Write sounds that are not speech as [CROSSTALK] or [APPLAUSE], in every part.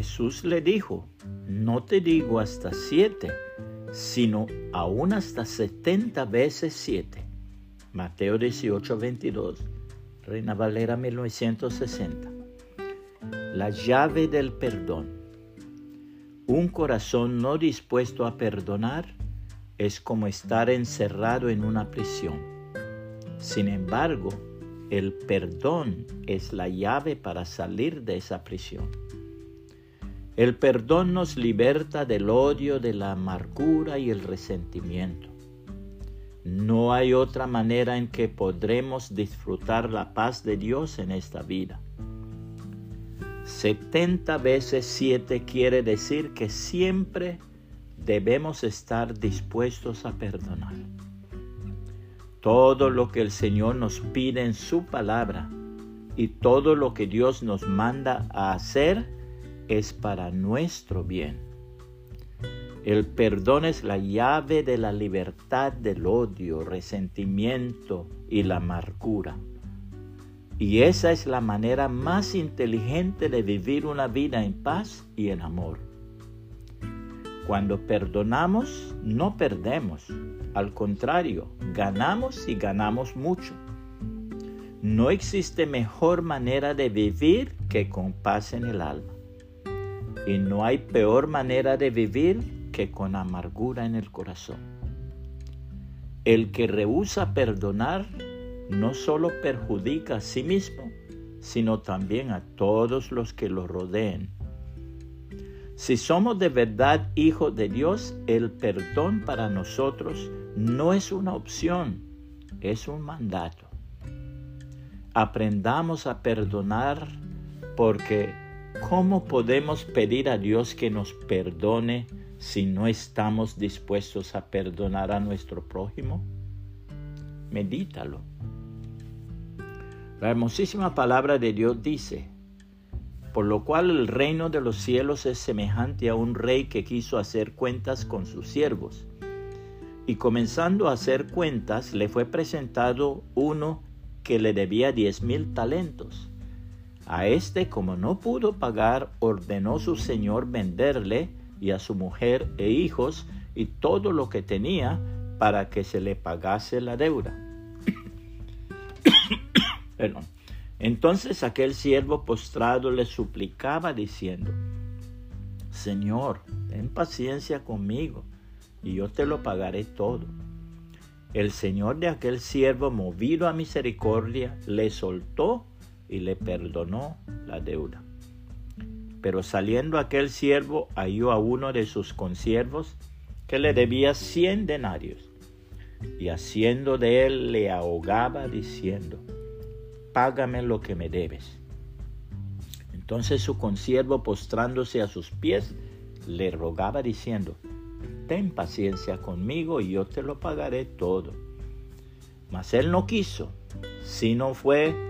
Jesús le dijo, no te digo hasta siete, sino aún hasta setenta veces siete. Mateo 18, 22, Reina Valera 1960. La llave del perdón. Un corazón no dispuesto a perdonar es como estar encerrado en una prisión. Sin embargo, el perdón es la llave para salir de esa prisión. El perdón nos liberta del odio, de la amargura y el resentimiento. No hay otra manera en que podremos disfrutar la paz de Dios en esta vida. 70 veces 7 quiere decir que siempre debemos estar dispuestos a perdonar. Todo lo que el Señor nos pide en su palabra y todo lo que Dios nos manda a hacer es para nuestro bien. El perdón es la llave de la libertad del odio, resentimiento y la amargura. Y esa es la manera más inteligente de vivir una vida en paz y en amor. Cuando perdonamos, no perdemos. Al contrario, ganamos y ganamos mucho. No existe mejor manera de vivir que con paz en el alma. Y no hay peor manera de vivir que con amargura en el corazón. El que rehúsa perdonar no solo perjudica a sí mismo, sino también a todos los que lo rodeen. Si somos de verdad hijos de Dios, el perdón para nosotros no es una opción, es un mandato. Aprendamos a perdonar porque ¿cómo podemos pedir a Dios que nos perdone si no estamos dispuestos a perdonar a nuestro prójimo? Medítalo. La hermosísima palabra de Dios dice, por lo cual el reino de los cielos es semejante a un rey que quiso hacer cuentas con sus siervos. Y comenzando a hacer cuentas, le fue presentado uno que le debía diez mil talentos. A este, como no pudo pagar, ordenó su señor venderle y a su mujer e hijos y todo lo que tenía para que se le pagase la deuda. [COUGHS] Entonces aquel siervo postrado le suplicaba diciendo, Señor, ten paciencia conmigo y yo te lo pagaré todo. El Señor de aquel siervo, movido a misericordia, le soltó y le perdonó la deuda. Pero saliendo aquel siervo halló a uno de sus consiervos que le debía cien denarios, y haciendo de él le ahogaba diciendo, Págame lo que me debes. Entonces su consiervo postrándose a sus pies le rogaba diciendo, Ten paciencia conmigo y yo te lo pagaré todo. Mas él no quiso, sino fue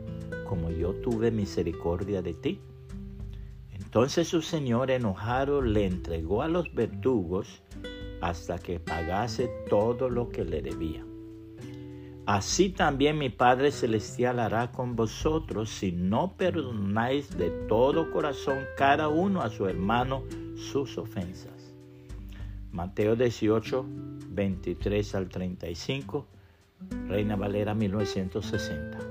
como yo tuve misericordia de ti? Entonces su señor enojado le entregó a los verdugos hasta que pagase todo lo que le debía. Así también mi Padre Celestial hará con vosotros si no perdonáis de todo corazón cada uno a su hermano sus ofensas. Mateo 18, 23 al 35, Reina Valera 1960.